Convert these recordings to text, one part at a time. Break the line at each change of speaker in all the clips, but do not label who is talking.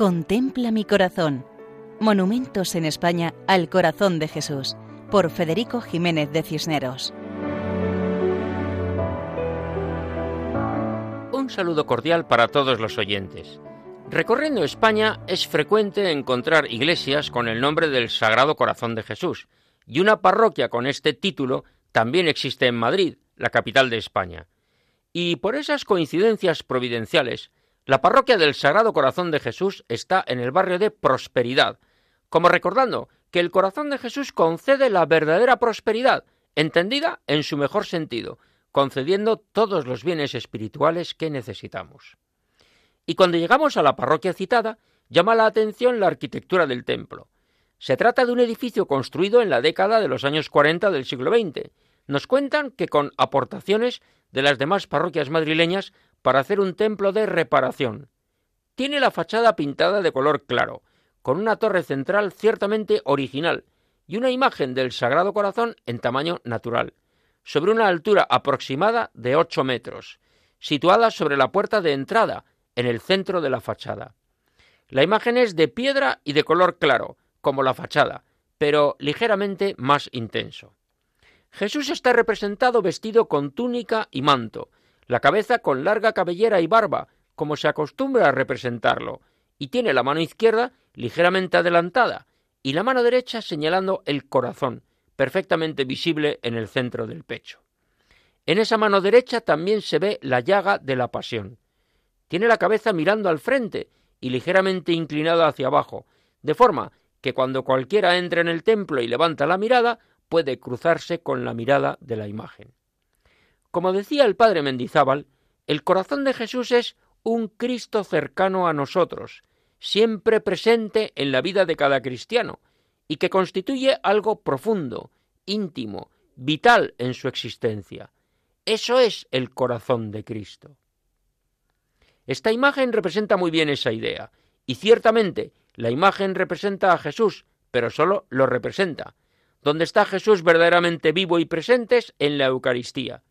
Contempla mi corazón. Monumentos en España al corazón de Jesús, por Federico Jiménez de Cisneros.
Un saludo cordial para todos los oyentes. Recorriendo España es frecuente encontrar iglesias con el nombre del Sagrado Corazón de Jesús, y una parroquia con este título también existe en Madrid, la capital de España. Y por esas coincidencias providenciales, la parroquia del Sagrado Corazón de Jesús está en el barrio de Prosperidad, como recordando que el corazón de Jesús concede la verdadera prosperidad, entendida en su mejor sentido, concediendo todos los bienes espirituales que necesitamos. Y cuando llegamos a la parroquia citada, llama la atención la arquitectura del templo. Se trata de un edificio construido en la década de los años 40 del siglo XX. Nos cuentan que con aportaciones de las demás parroquias madrileñas para hacer un templo de reparación. Tiene la fachada pintada de color claro, con una torre central ciertamente original y una imagen del Sagrado Corazón en tamaño natural, sobre una altura aproximada de 8 metros, situada sobre la puerta de entrada, en el centro de la fachada. La imagen es de piedra y de color claro, como la fachada, pero ligeramente más intenso. Jesús está representado vestido con túnica y manto, la cabeza con larga cabellera y barba, como se acostumbra a representarlo, y tiene la mano izquierda ligeramente adelantada y la mano derecha señalando el corazón, perfectamente visible en el centro del pecho. En esa mano derecha también se ve la llaga de la pasión. Tiene la cabeza mirando al frente y ligeramente inclinada hacia abajo, de forma que cuando cualquiera entra en el templo y levanta la mirada, puede cruzarse con la mirada de la imagen. Como decía el padre Mendizábal, el corazón de Jesús es un Cristo cercano a nosotros, siempre presente en la vida de cada cristiano, y que constituye algo profundo, íntimo, vital en su existencia. Eso es el corazón de Cristo. Esta imagen representa muy bien esa idea, y ciertamente la imagen representa a Jesús, pero solo lo representa. Donde está Jesús verdaderamente vivo y presente es en la Eucaristía.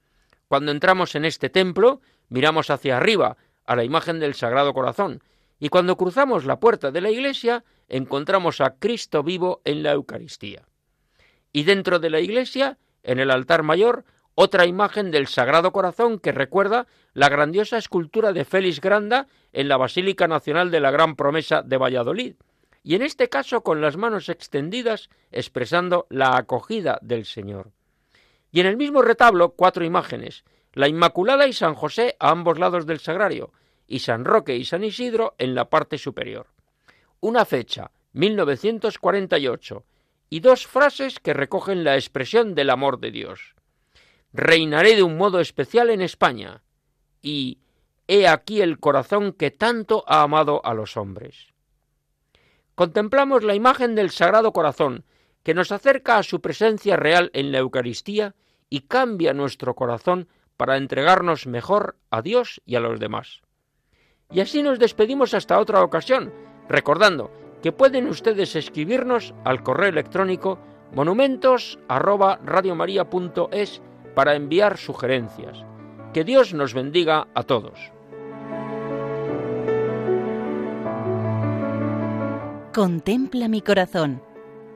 Cuando entramos en este templo, miramos hacia arriba, a la imagen del Sagrado Corazón, y cuando cruzamos la puerta de la iglesia, encontramos a Cristo vivo en la Eucaristía. Y dentro de la iglesia, en el altar mayor, otra imagen del Sagrado Corazón que recuerda la grandiosa escultura de Félix Granda en la Basílica Nacional de la Gran Promesa de Valladolid, y en este caso con las manos extendidas expresando la acogida del Señor. Y en el mismo retablo cuatro imágenes, la Inmaculada y San José a ambos lados del sagrario, y San Roque y San Isidro en la parte superior. Una fecha, 1948, y dos frases que recogen la expresión del amor de Dios. Reinaré de un modo especial en España, y he aquí el corazón que tanto ha amado a los hombres. Contemplamos la imagen del Sagrado Corazón, que nos acerca a su presencia real en la Eucaristía y cambia nuestro corazón para entregarnos mejor a Dios y a los demás. Y así nos despedimos hasta otra ocasión, recordando que pueden ustedes escribirnos al correo electrónico monumentos@radiomaria.es para enviar sugerencias. Que Dios nos bendiga a todos.
Contempla mi corazón